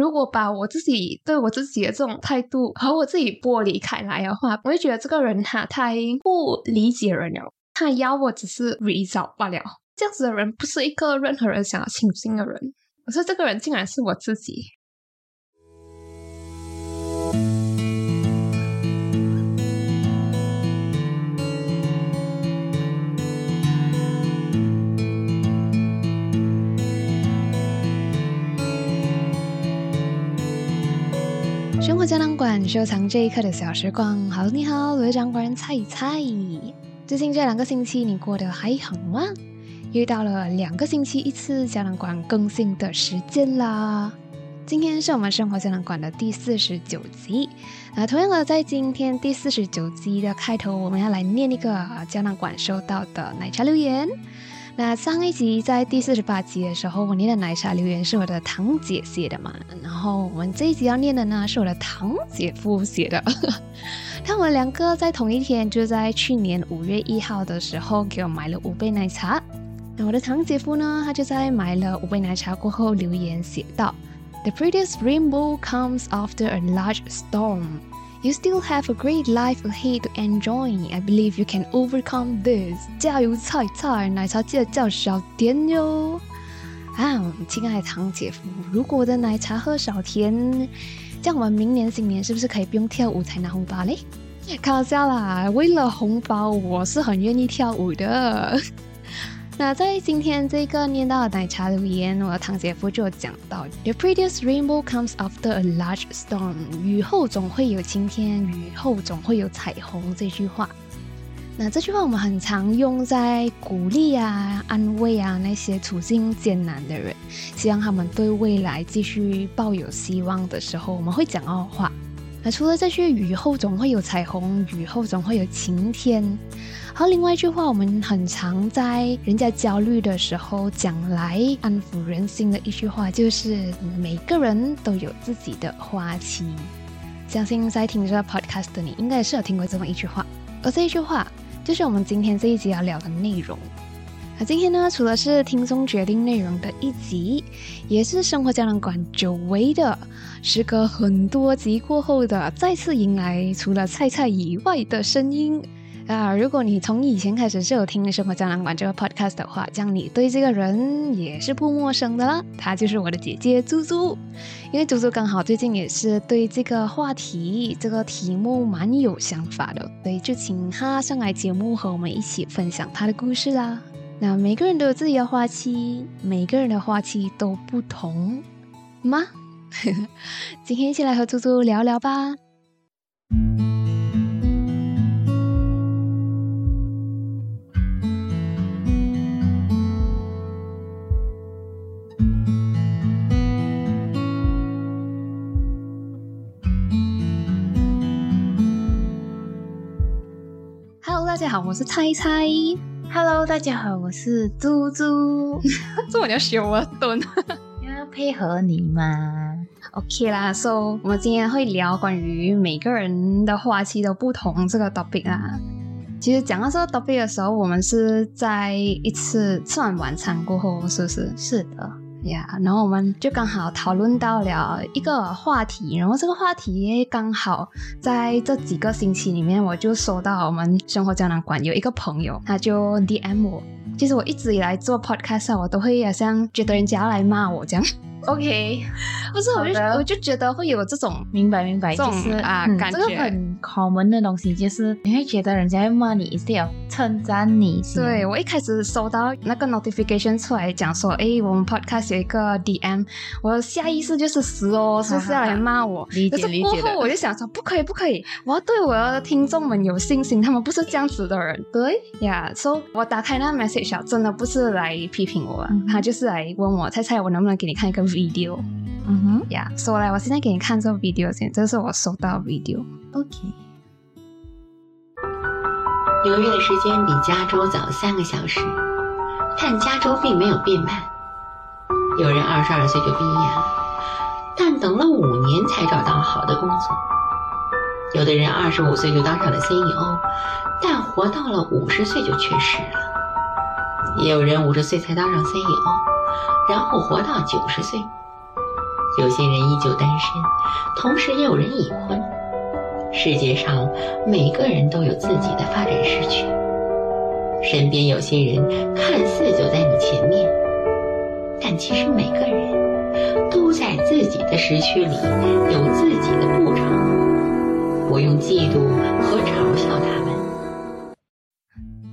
如果把我自己对我自己的这种态度和我自己剥离开来的话，我会觉得这个人他太不理解人了，他要我只是 result 罢了。这样子的人不是一个任何人想要亲近的人。可是这个人竟然是我自己。胶囊馆收藏这一刻的小时光。好，你好，我是掌管人蔡蔡。最近这两个星期你过得还好吗？又到了两个星期一次胶囊馆更新的时间啦。今天是我们生活胶囊馆的第四十九集。那同样的，在今天第四十九集的开头，我们要来念一个胶囊馆收到的奶茶留言。那上一集在第四十八集的时候，我念的奶茶留言是我的堂姐写的嘛？然后我们这一集要念的呢，是我的堂姐夫写的。他们两个在同一天，就在去年五月一号的时候，给我买了五杯奶茶。那我的堂姐夫呢，他就在买了五杯奶茶过后留言写道。The prettiest rainbow comes after a large storm. You still have a great life ahead to enjoy. I believe you can overcome this. 加油，菜菜！奶茶记得叫小甜哟。啊，亲爱的堂姐夫，如果我的奶茶喝少甜，这样我们明年新年是不是可以不用跳舞才拿红包嘞？开玩笑啦，为了红包，我是很愿意跳舞的。那在今天这个念到奶茶留言，我的堂姐夫就讲到：“The prettiest rainbow comes after a large storm。”雨后总会有晴天，雨后总会有彩虹。这句话，那这句话我们很常用在鼓励啊、安慰啊那些处境艰难的人，希望他们对未来继续抱有希望的时候，我们会讲到话。那除了这句“雨后总会有彩虹，雨后总会有晴天”。好，另外一句话，我们很常在人家焦虑的时候讲来安抚人心的一句话，就是每个人都有自己的花期。相信在听这个 podcast 的你，应该是有听过这么一句话。而这一句话，就是我们今天这一集要聊的内容。那今天呢，除了是听众决定内容的一集，也是生活胶囊馆久违的，时隔很多集过后的再次迎来除了菜菜以外的声音。啊，如果你从以前开始就有听《生活胶囊馆》这个 podcast 的话，这样你对这个人也是不陌生的啦。她就是我的姐姐猪猪，因为猪猪刚好最近也是对这个话题、这个题目蛮有想法的，所以就请她上来节目和我们一起分享她的故事啦。那每个人都有自己的花期，每个人的花期都不同吗？今天一起来和猪猪聊聊吧。大家好，我是猜猜。Hello，大家好，我是猪猪。这我叫修我蹲，要配合你嘛？OK 啦，So 我们今天会聊关于每个人的花期都不同这个 topic 啦。其实讲到这个 topic 的时候，我们是在一次吃完晚餐过后，是不是？是的。呀，然后我们就刚好讨论到了一个话题，然后这个话题刚好在这几个星期里面，我就收到我们生活胶囊馆有一个朋友，他就 DM 我。其实我一直以来做 podcast，我都会好像觉得人家要来骂我这样。OK，不是，我就我就觉得会有这种明白明白，就是啊，感觉这个很 common 的东西，就是你会觉得人家要骂你，一定要称赞你。对我一开始收到那个 notification 出来讲说，哎，我们 podcast 有一个 DM，我下意识就是死哦，是不是要来骂我？理解理解。过后我就想说，不可以不可以，我要对我的听众们有信心，他们不是这样子的人。对呀，所以我打开那 message，真的不是来批评我，他就是来问我，猜猜我能不能给你看一个。video，嗯哼，呀，说来，我现在给你看这个 video 先，这是我收到的 video。OK。纽约的时间比加州早三个小时，但加州并没有变慢。有人二十二岁就毕业了，但等了五年才找到好的工作。有的人二十五岁就当上了 CEO，但活到了五十岁就去世了。也有人五十岁才当上 CEO。然后活到九十岁，有些人依旧单身，同时也有人已婚。世界上每个人都有自己的发展时区，身边有些人看似走在你前面，但其实每个人都在自己的时区里有自己的步程。不用嫉妒和嘲笑他们。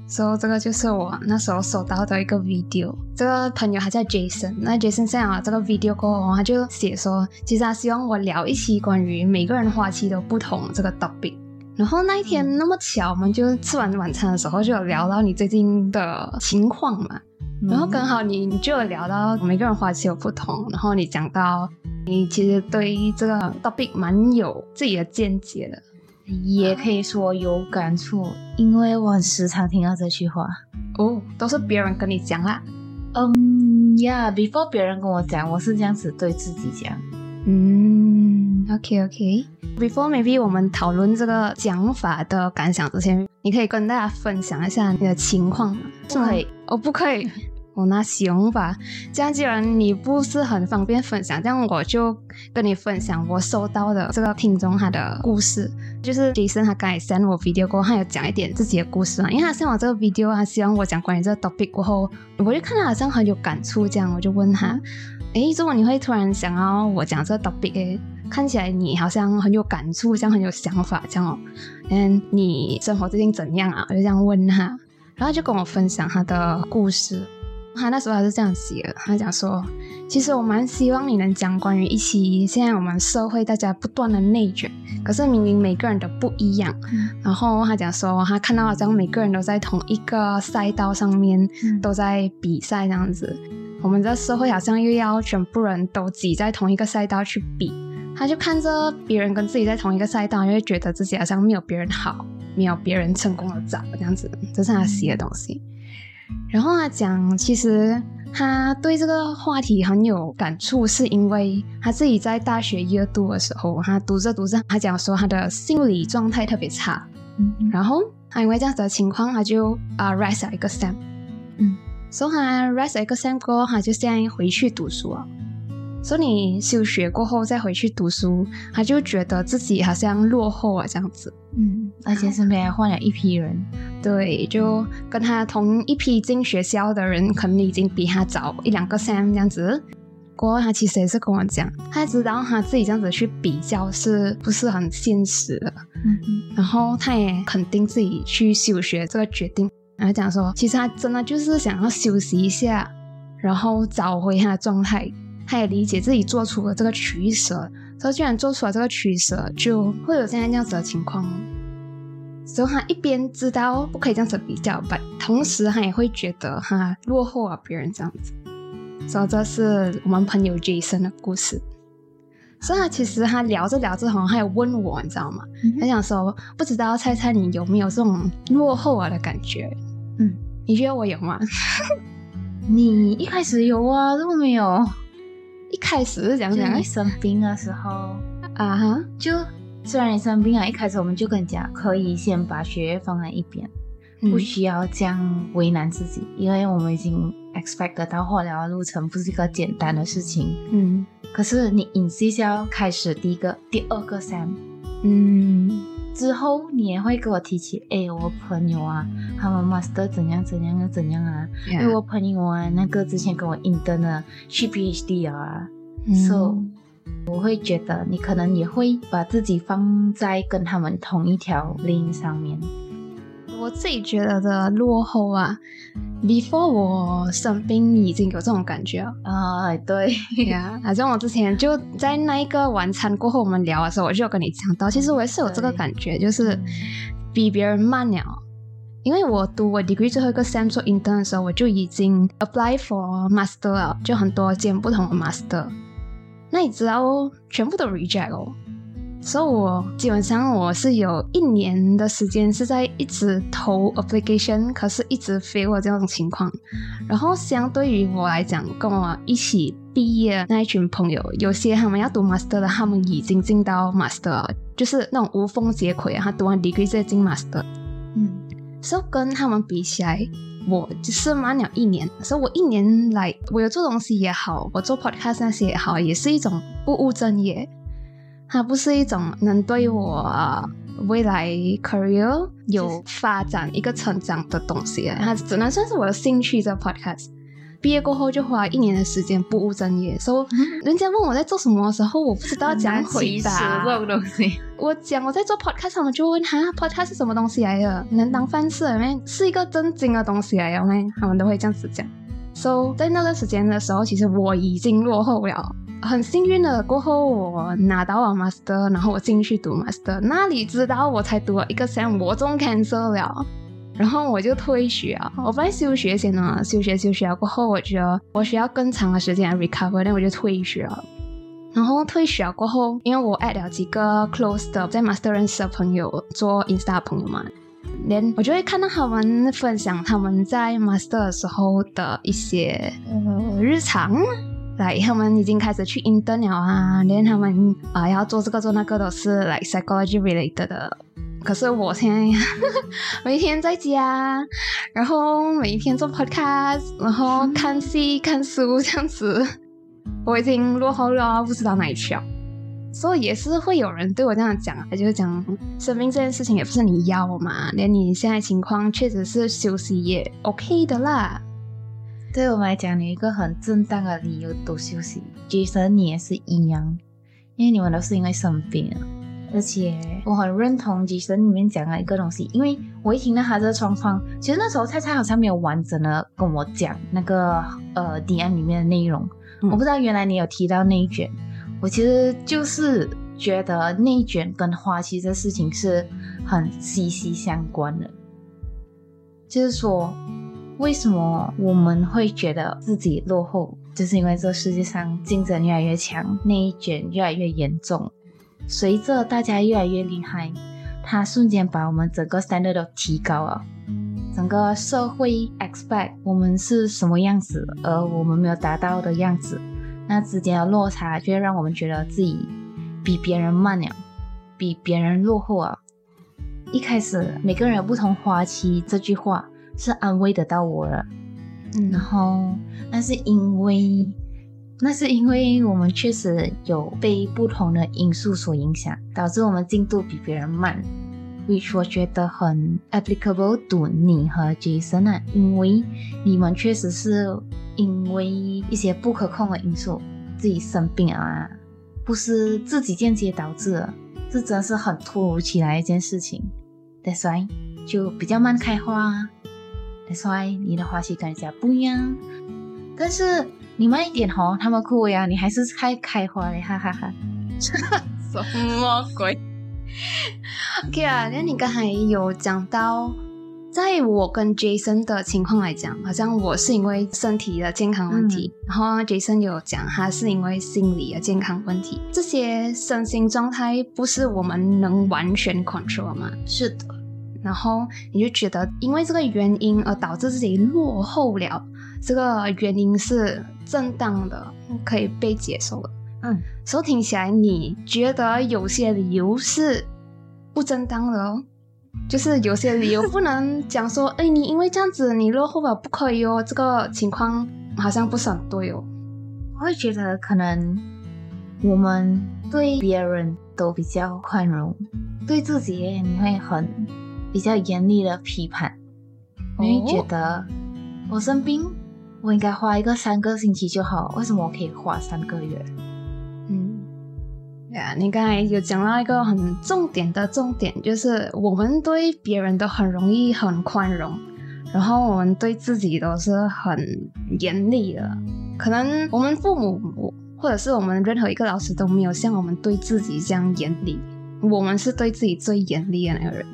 所以这个就是我那时候收到的一个 video。这个朋友他叫 Jason，那 Jason 上了这个 video 过后，他就写说，其实他希望我聊一期关于每个人花期都不同这个 topic。然后那一天那么巧，我们就吃完晚餐的时候就有聊到你最近的情况嘛。然后刚好你就有聊到每个人花期有不同，然后你讲到你其实对这个 topic 蛮有自己的见解的。也可以说有感触，因为我很时常听到这句话。哦，都是别人跟你讲啦。嗯呀，before 别人跟我讲，我是这样子对自己讲。嗯，OK OK。Before maybe 我们讨论这个讲法的感想之前，你可以跟大家分享一下你的情况吗？不可以，哦，不可以。我那行吧，这样既然你不是很方便分享，这样我就跟你分享我收到的这个听众他的故事。就是 Jason 他刚才 send 我 video 过后，他有讲一点自己的故事嘛，因为他 send 我这个 video，他希望我讲关于这个 topic 过后，我就看他好像很有感触，这样我就问他，诶，怎么你会突然想要我讲这个 topic？诶，看起来你好像很有感触，像很有想法这样哦。嗯，你生活最近怎样啊？我就这样问他，然后就跟我分享他的故事。他那时候还是这样写的，他讲说，其实我蛮希望你能讲关于一期现在我们社会大家不断的内卷，可是明明每个人都不一样。然后他讲说，他看到好像每个人都在同一个赛道上面都在比赛这样子，我们这社会好像又要全部人都挤在同一个赛道去比，他就看着别人跟自己在同一个赛道，就会觉得自己好像没有别人好，没有别人成功的早这样子，这是他写的东西。然后他讲，其实他对这个话题很有感触，是因为他自己在大学一二度的时候，他读着读着，他讲说他的心理状态特别差，嗯，然后他因为这样子的情况，他就啊 rise 一个 sem，嗯，所以他 rise 一个 sem 过后，他就现在回去读书了。所以你休学过后再回去读书，他就觉得自己好像落后啊这样子。嗯，而且身边还换了一批人，对，就跟他同一批进学校的人，可能已经比他早一两个 sem 这样子。过后他其实也是跟我讲，他知道他自己这样子去比较是不是很现实的。嗯嗯。然后他也肯定自己去休学这个决定，然后讲说，其实他真的就是想要休息一下，然后找回他的状态。他也理解自己做出了这个取舍，所以既然做出了这个取舍，就会有现在这样子的情况。所以他一边知道不可以这样子比较，但同时他也会觉得他落后了别人这样子。所以这是我们朋友 Jason 的故事。所以他其实他聊着聊着，好像还有问我，你知道吗？他想说，不知道猜猜你有没有这种落后啊的感觉？嗯，你觉得我有吗？你一开始有啊，怎么没有？一开始是讲讲你生病的时候啊哈，就虽然你生病啊，一开始我们就跟你讲，可以先把学业放在一边，不需要这样为难自己，因为我们已经 expect 得到化疗的路程不是一个简单的事情。嗯，可是你 insist 要开始第一个、第二个 sem，嗯，之后你也会跟我提起，哎，我朋友啊，他们 master 怎样怎样又怎样啊，因为我朋友啊，那个之前跟我 intern 的去 PhD 啊，so 我会觉得你可能也会把自己放在跟他们同一条 line 上面。我自己觉得的落后啊，before 我生病已经有这种感觉了啊，对呀，好像我之前就在那一个晚餐过后我们聊的时候，我就有跟你讲到，其实我也是有这个感觉，就是比别人慢了。因为我读我 degree 最后一个 sem 做 intern 的时候，我就已经 apply for master 了，就很多间不同的 master，那你知道全部都 reject 哦。所以，我基本上我是有一年的时间是在一直投 application，可是一直 fail 这种情况。然后，相对于我来讲，跟我一起毕业那一群朋友，有些他们要读 master 的，他们已经进到 master，就是那种无缝接轨啊，他读完 degree 再进 master。嗯，所以跟他们比起来，我就是慢了一年。所以我一年来，我有做东西也好，我做 podcast 那些也好，也是一种不务正业。它不是一种能对我未来 career 有发展一个成长的东西，它只能算是我的兴趣。这 podcast 毕业过后就花一年的时间不务正业，所以人家问我在做什么的时候，我不知道怎样回答。这种东西，我讲我在做 podcast，他们就问他 podcast 是什么东西来的，能当饭吃没？是一个正经的东西来的没？他们都会这样子讲。So 在那段时间的时候，其实我已经落后了。很幸运的，过后我拿到了 master，然后我进去读 master。那里知道我才读了一个 sem，我中 cancer 了，然后我就退学。我本来休学先呢，休学休学过后，我觉得我需要更长的时间 recover，那我就退学了。然后退学过后，因为我 add 了几个 close 的在 master 认识的朋友做 insta 朋友嘛，连我就会看到他们分享他们在 master 的时候的一些呃日常。来，他们已经开始去 intern 了啊，连他们啊要做这个做那个都是 like psychology related 的。可是我现在 每天在家，然后每一天做 podcast，然后看戏看书这样子，我已经落后了，不知道哪里去了。所以也是会有人对我这样讲，就是讲生病这件事情也不是你要嘛，连你现在情况确实是休息也 OK 的啦。对我们来讲，你一个很正当的理由多休息。其实你也是一样，因为你们都是因为生病。而且我很认同吉神里面讲的一个东西，因为我一听到他这个状况，其实那时候菜菜好像没有完整的跟我讲那个呃 DM 里面的内容。我不知道原来你有提到内卷，我其实就是觉得内卷跟花期这事情是很息息相关的，就是说。为什么我们会觉得自己落后？就是因为这世界上竞争越来越强，内卷越来越严重。随着大家越来越厉害，它瞬间把我们整个 standard 都提高了。整个社会 expect 我们是什么样子，而我们没有达到的样子，那之间的落差就会让我们觉得自己比别人慢了，比别人落后啊。一开始每个人有不同花期这句话。是安慰得到我了，嗯。然后那是因为，那是因为我们确实有被不同的因素所影响，导致我们进度比别人慢，which 我觉得很 applicable to 你和 Jason 啊，因为你们确实是因为一些不可控的因素自己生病啊，不是自己间接导致的，这真是很突如其来一件事情，That's why 就比较慢开花。That's why 你的花期跟人家不一样，但是你慢一点哦，他们哭呀，你还是开开花嘞，哈哈哈。什么鬼？OK 啊，那你刚才有讲到，在我跟 Jason 的情况来讲，好像我是因为身体的健康问题，然后 Jason 有讲他是因为心理的健康问题，这些身心状态不是我们能完全 control 吗？是的。然后你就觉得，因为这个原因而导致自己落后了，这个原因是正当的，可以被接受的。嗯，所以听起来你觉得有些理由是不正当的哦，就是有些理由不能讲说，哎，你因为这样子你落后了不可以哦，这个情况好像不是很对哦。我会觉得可能我们对别人都比较宽容，对自己你会很。比较严厉的批判，你会觉得我生病，我应该花一个三个星期就好，为什么我可以花三个月？嗯，对啊，你刚才有讲到一个很重点的重点，就是我们对别人都很容易很宽容，然后我们对自己都是很严厉的。可能我们父母或者是我们任何一个老师都没有像我们对自己这样严厉，我们是对自己最严厉的那个人。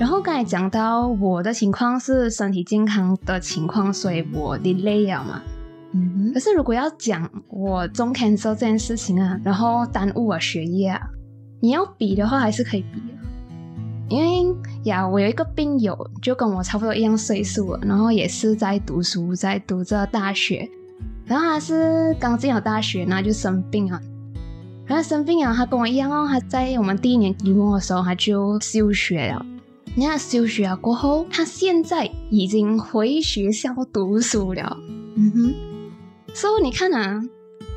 然后刚才讲到我的情况是身体健康的情况，所以我 delay 了嘛。嗯哼。可是如果要讲我中 cancel 这件事情啊，然后耽误我学业啊，你要比的话还是可以比的。因为呀，我有一个病友，就跟我差不多一样岁数，然后也是在读书，在读着大学。然后他是刚进了大学，那就生病啊。然后生病啊，他跟我一样哦，他在我们第一年期末的时候他就休学了。你看休学了过后，他现在已经回学校读书了。嗯哼，所以你看啊，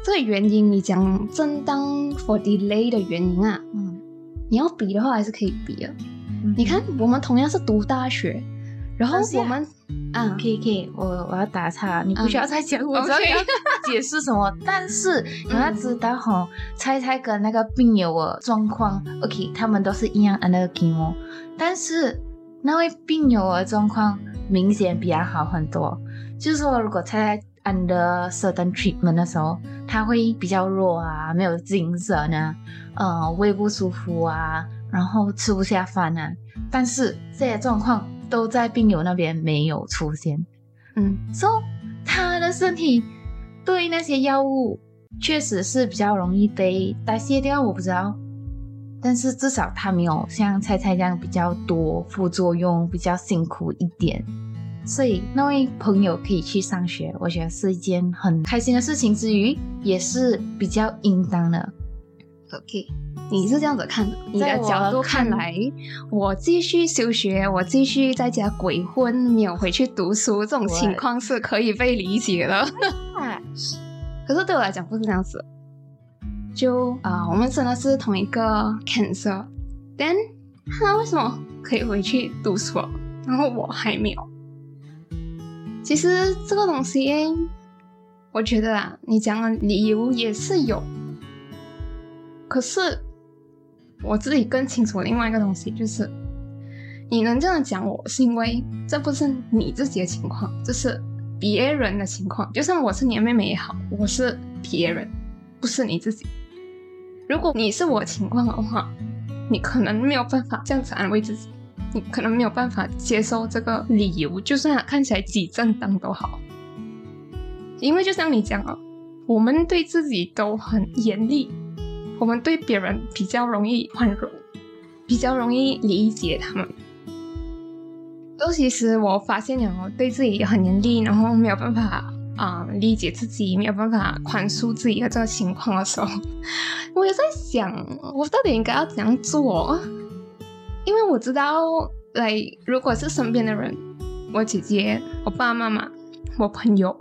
这个原因你讲正当 for delay 的原因啊，嗯，你要比的话还是可以比的。嗯你看，我们同样是读大学，然后我们啊可以可以，我我要打岔，你不嗯需要再讲，我知道你要解释什么，但是你要知道吼，猜猜跟那个病友的状况，OK，他们都是一样 under chemo，但是那位病友的状况明显比较好很多，就是说如果猜猜 under certain treatment 的时候，他会比较弱啊，没有精神啊，呃，胃不舒服啊，然后吃不下饭啊，但是这些状况都在病友那边没有出现，嗯所、以他的身体对那些药物确实是比较容易被代谢掉，我不知道，但是至少他没有像菜菜这样比较多副作用，比较辛苦一点。所以那位朋友可以去上学，我觉得是一件很开心的事情，之余也是比较应当的。，OK，你是这样子看的，你的角度看看来，我继续休学，我继续在家鬼混，没有回去读书，这种情况是可以被理解的。可是对我来讲不是这样子，就啊、我们真的是同一个 cancer，但他为什么可以回去读书，然后我还没有？其实这个东西，我觉得啊，你讲的理由也是有，可是我自己更清楚另外一个东西，就是你能这样讲我，是因为这不是你自己的情况，这是别人的情况。就算我是你的妹妹也好，我是别人，不是你自己。如果你是我情况的话，你可能没有办法这样子安慰自己，你可能没有办法接受这个理由，就算看起来几正当都好。因为就像你讲啊，我们对自己都很严厉，我们对别人比较容易宽容，比较容易理解他们。尤其是我发现了我对自己很严厉，然后没有办法啊、理解自己，没有办法宽恕自己的这个情况的时候，我也在想，我到底应该要怎样做？因为我知道，来，如果是身边的人，我姐姐、我爸爸妈妈、我朋友，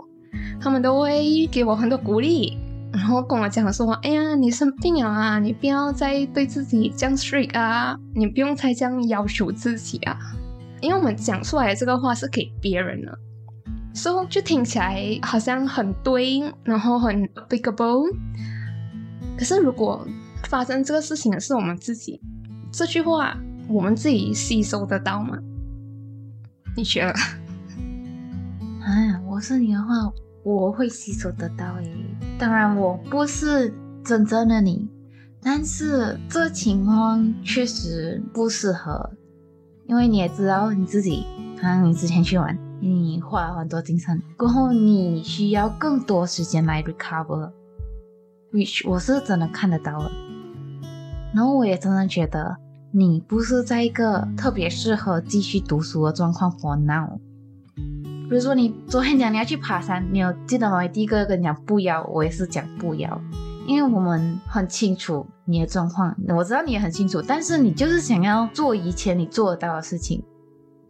他们都会给我很多鼓励，然后跟我讲说：“哎呀，你生病了啊，你不要再对自己这样 strict 啊，你不用再这样要求自己啊。”因为我们讲出来的这个话是给别人的，所、以就听起来好像很对，然后很 applicable。可是如果发生这个事情的是我们自己，这句话我们自己吸收得到吗？你觉得？啊，我是你的话，我会吸收得到诶。当然，我不是真正的你，但是这情况确实不适合，因为你也知道你自己，可能你之前去玩，你花了很多精神，过后你需要更多时间来 recover，which 我是真的看得到的。然后我也真的觉得你不是在一个特别适合继续读书的状况 for now。比如说你昨天讲你要去爬山，你有记得吗？第一个跟你讲不要，我也是讲不要，因为我们很清楚你的状况，我知道你也很清楚，但是你就是想要做以前你做得到的事情，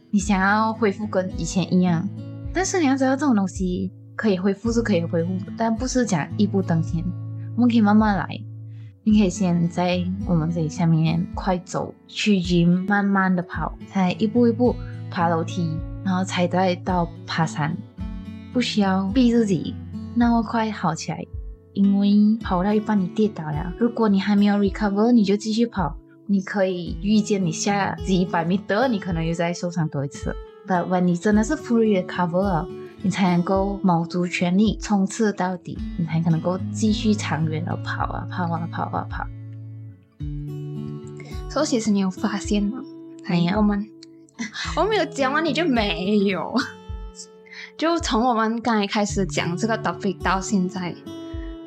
你想要恢复跟以前一样，但是你要知道这种东西可以恢复是可以恢复，但不是讲一步登天，我们可以慢慢来。你可以先在我们这里下面快走，去 gym 慢慢的跑，才一步一步爬楼梯，然后才再到爬山，不需要逼自己那么快好起来，因为跑到一半你跌倒了，如果你还没有 recover，你就继续跑，你可以预见你下几百米的你可能又再受伤多一次。But when 你真的是 fully recover 了，你才能够卯足全力冲刺到底，你才可能够继续长远的跑啊跑啊跑啊跑。所以其实你有发现吗？我们 我没有讲完你就没有。就从我们刚才开始讲这个 topic 到现在，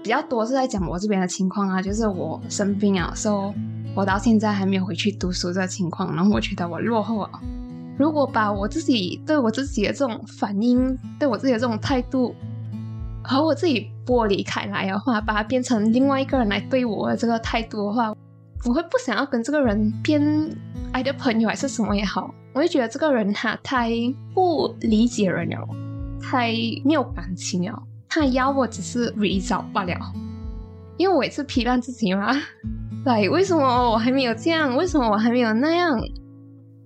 比较多是在讲我这边的情况啊，就是我生病啊，所以我到现在还没有回去读书这个情况，然后我觉得我落后了。如果把我自己对我自己的这种反应，对我自己的这种态度，和我自己剥离开来的话，把它变成另外一个人来对我的这个态度的话，我会不想要跟这个人变爱的朋友还是什么也好，我就觉得这个人他太不理解人了，太没有感情了。他要我只是 result 罢了，因为我也是批判自己嘛。对，为什么我还没有这样？为什么我还没有那样？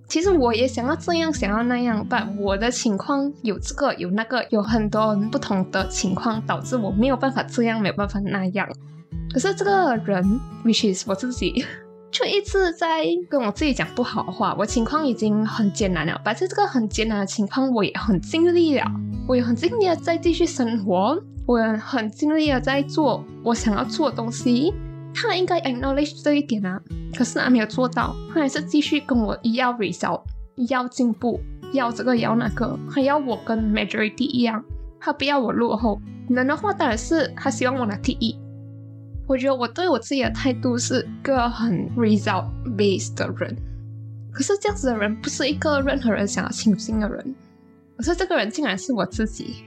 其实我也想要这样，想要那样，但我的情况有这个有那个，有很多不同的情况，导致我没有办法这样，没有办法那样。可是这个人，which is 我自己，就一直在跟我自己讲不好的话。我情况已经很艰难了，但是这个很艰难的情况，我也很尽力了，我也很尽力的在继续生活，我也很尽力的在做我想要做的东西。他应该 acknowledge 这一点啊，可是他没有做到，他还是继续跟我要 result，要进步，要这个要那个，还要我跟 majority 一样，他不要我落后。能的话当然是他希望我拿第一。我觉得我对我自己的态度是一个很 result based 的人，可是这样子的人不是一个任何人想要亲近的人，可是这个人竟然是我自己。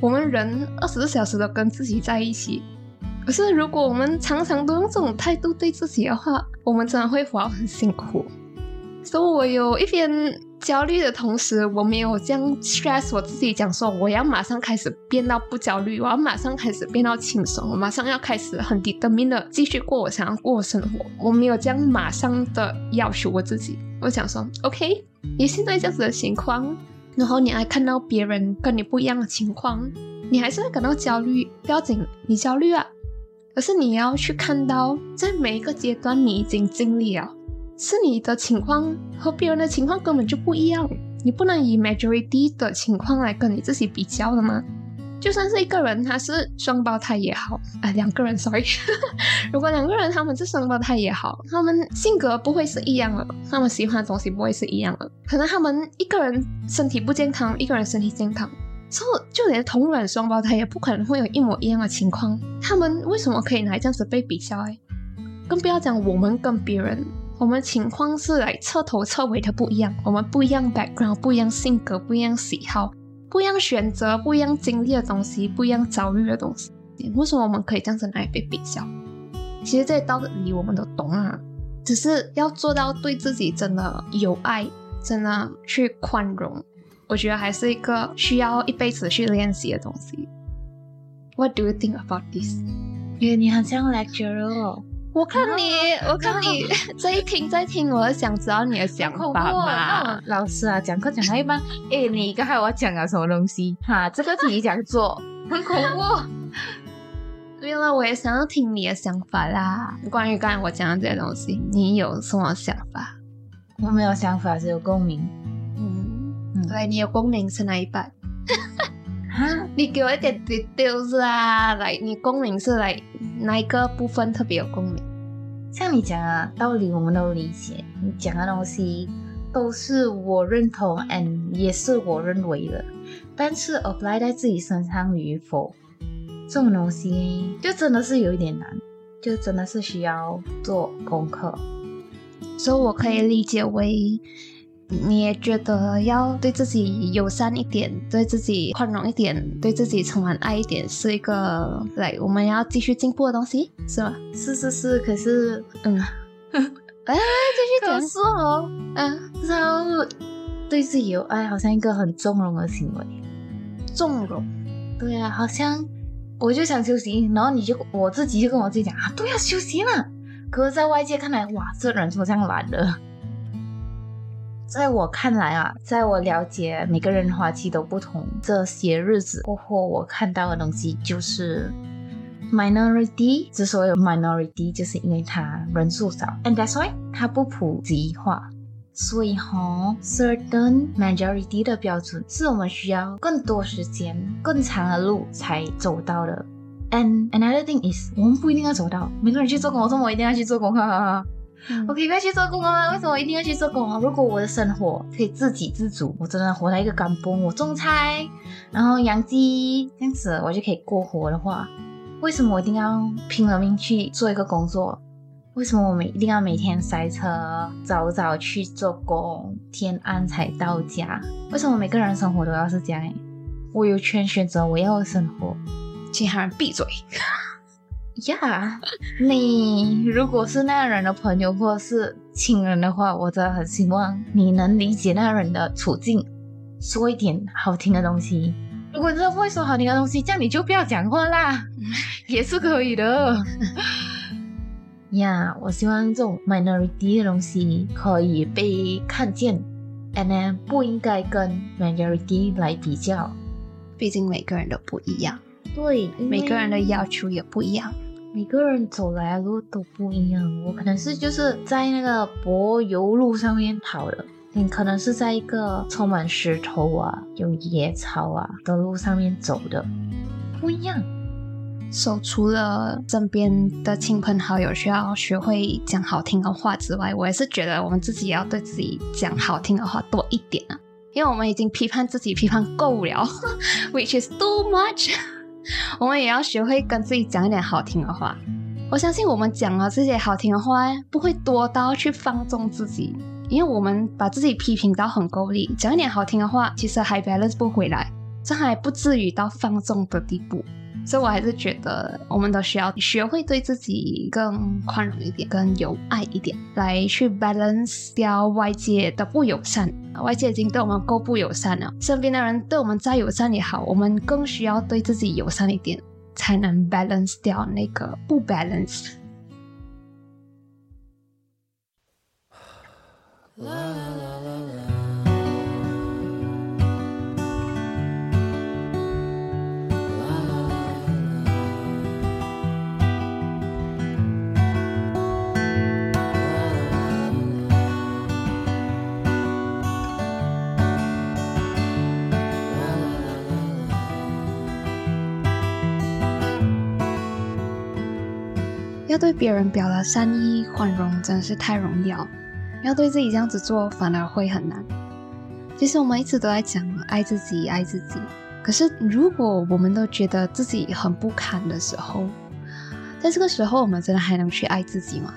我们人二十四小时都跟自己在一起。可是，如果我们常常都用这种态度对自己的话，我们真的会活很辛苦。所以，我有一边焦虑的同时，我没有这样 stress 我自己，讲说我要马上开始变到不焦虑，我要马上开始变到轻松，我马上要开始很低等命的继续过我想要过的生活。我没有这样马上的要求我自己。我想说，OK，你现在这样子的情况，然后你还看到别人跟你不一样的情况，你还是会感到焦虑。不要紧，你焦虑啊。可是你要去看到，在每一个阶段你已经经历了，是你的情况和别人的情况根本就不一样。你不能以 majority 的情况来跟你自己比较的吗？就算是一个人他是双胞胎也好，啊，两个人 sorry，如果两个人他们是双胞胎也好，他们性格不会是一样的，他们喜欢的东西不会是一样的，可能他们一个人身体不健康，一个人身体健康。就就连同卵双胞胎也不可能会有一模一样的情况，他们为什么可以来这样子被比较？哎，更不要讲我们跟别人，我们情况是来彻头彻尾的不一样，我们不一样 background，不一样性格，不一样喜好，不一样选择，不一样经历的东西，不一样遭遇的东西，为什么我们可以这样子来被比较？其实这些道理我们都懂啊，只是要做到对自己真的有爱，真的去宽容。我觉得还是一个需要一辈子去练习的东西。What do you think about this？因为你很像 lecturer，我看你，我看你 在听在听，我想知道你的想法嘛。老师啊，讲课讲到一半，哎，你刚才我讲了什么东西？哈，这个题讲座很恐怖。对了，我也想要听你的想法啦。关于刚才我讲的这些东西，你有什么想法？我没有想法，只有共鸣。嗯，嗯对，你有共鸣是哪一半？你给我一点 details 啊！来，你共鸣是来哪一个部分特别有共鸣？像你讲的，道理我们都理解，你讲的东西都是我认同，and 也是我认为的。但是 apply 在自己身上与否，这种东西就真的是有一点难，就真的是需要做功课。所以我可以理解为。你也觉得要对自己友善一点，对自己宽容一点，对自己充满爱一点，是一个来我们要继续进步的东西，是吗？是是是，可是，嗯，哎，继续讲说哦，嗯，然后对自己有爱，好像一个很纵容的行为，纵容，对啊，好像我就想休息，然后你就我自己就跟我自己讲啊，都要，休息了，可是在外界看来，哇，这人怎么这样懒的？在我看来啊，在我了解每个人花期都不同，这些日子过后，我看到的东西就是，minority 之所以 minority，就是因为它人数少，and that's why 它不普及化。所以哈，certain majority 的标准是我们需要更多时间、更长的路才走到的。And another thing is，我们不一定要走到，每个人去做工，作我一定要去做工，哈哈哈。我可以不要去做工吗？为什么我一定要去做工啊？如果我的生活可以自给自足，我真的活在一个干崩，我种菜，然后养鸡，这样子我就可以过活的话，为什么我一定要拼了命去做一个工作？为什么我们一定要每天塞车，早早去做工，天暗才到家？为什么每个人生活都要是这样？我有权选择我要的生活，其他人闭嘴。呀，你如果是那样人的朋友，或者是亲人的话，我真的很希望你能理解那个人的处境，说一点好听的东西。如果真的不会说好听的东西，这样你就不要讲话啦，也是可以的。呀，我希望这种 minority 的东西可以被看见，and then 不应该跟 majority 来比较，毕竟每个人都不一样，对，每个人的要求也不一样。每个人走来的路都不一样，我可能是就是在那个柏油路上面跑的，你可能是在一个充满石头啊、有野草啊的路上面走的，不一样。so, 除了身边的亲朋好友需要学会讲好听的话之外，我也是觉得我们自己要对自己讲好听的话多一点啊，因为我们已经批判自己批判够了，which is too much。我们也要学会跟自己讲一点好听的话。我相信我们讲了这些好听的话，不会多到去放纵自己，因为我们把自己批评到很够力，讲一点好听的话，其实还 balance 不回来，这还不至于到放纵的地步。所以，我还是觉得，我们都需要学会对自己更宽容一点，更有爱一点，来去 balance 掉外界的不友善。外界已经对我们够不友善了，身边的人对我们再友善也好，我们更需要对自己友善一点，才能 balance 掉那个不 balance。要对别人表达善意、宽容，真的是太容易了。要对自己这样子做，反而会很难。其实我们一直都在讲爱自己、爱自己。可是如果我们都觉得自己很不堪的时候，在这个时候，我们真的还能去爱自己吗？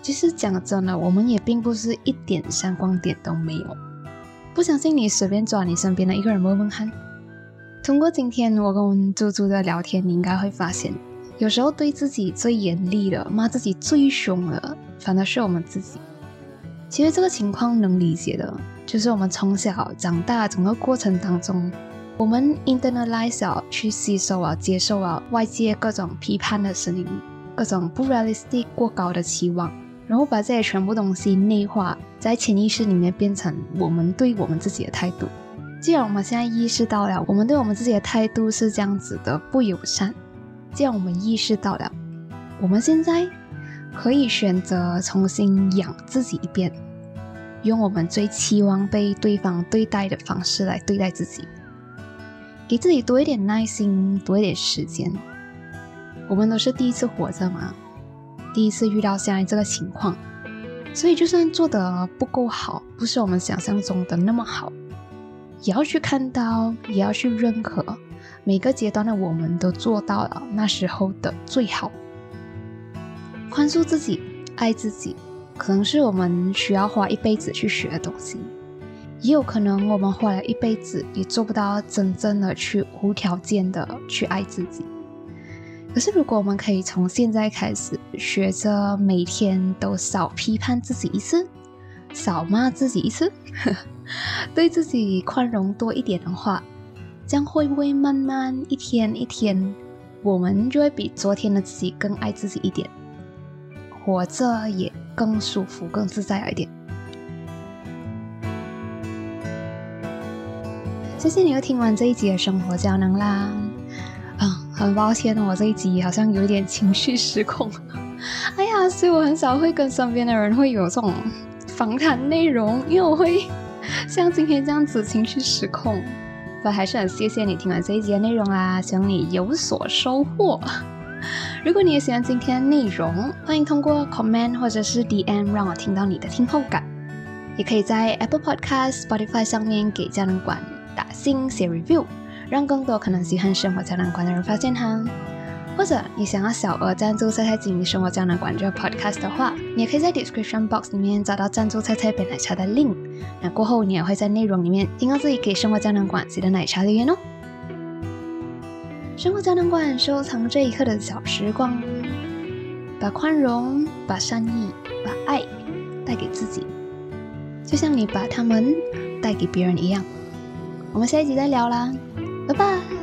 其实讲真的，我们也并不是一点闪光点都没有。不相信你随便抓你身边的一个人问问看。通过今天我跟猪猪的聊天，你应该会发现。有时候对自己最严厉的、骂自己最凶的，反而是我们自己。其实这个情况能理解的，就是我们从小长大整个过程当中，我们 internalize 去吸收啊、接受啊外界各种批判的声音，各种不 realistic 过高的期望，然后把这些全部东西内化在潜意识里面，变成我们对我们自己的态度。既然我们现在意识到了，我们对我们自己的态度是这样子的不友善。这样我们意识到了，我们现在可以选择重新养自己一遍，用我们最期望被对方对待的方式来对待自己，给自己多一点耐心，多一点时间。我们都是第一次活着嘛，第一次遇到现在这个情况，所以就算做的不够好，不是我们想象中的那么好，也要去看到，也要去认可。每个阶段的我们都做到了那时候的最好，宽恕自己，爱自己，可能是我们需要花一辈子去学的东西，也有可能我们花了一辈子也做不到真正的去无条件的去爱自己。可是如果我们可以从现在开始学着每天都少批判自己一次，少骂自己一次，呵 对自己宽容多一点的话。这样会不会慢慢一天一天，我们就会比昨天的自己更爱自己一点，活着也更舒服、更自在一点。谢谢你又听完这一集的生活胶囊啦。啊，很抱歉，我这一集好像有一点情绪失控。哎呀，所以我很少会跟身边的人会有这种访谈内容，因为我会像今天这样子情绪失控。我还是很谢谢你听完这一集的内容啦，希望你有所收获。如果你也喜欢今天的内容，欢迎通过 comment 或者是 DM 让我听到你的听后感。也可以在 Apple Podcast、Spotify 上面给家能馆打星写 review，让更多可能喜欢生活在能馆的人发现它。或者你想要小额赞助菜菜经营生活胶囊馆这个 podcast 的话，你也可以在 description box 里面找到赞助菜菜杯奶茶的 link。那过后你也会在内容里面听到自己给生活胶囊馆写的奶茶留言哦。生活胶囊馆收藏这一刻的小时光，把宽容、把善意、把爱带给自己，就像你把他们带给别人一样。我们下一集再聊啦，拜拜。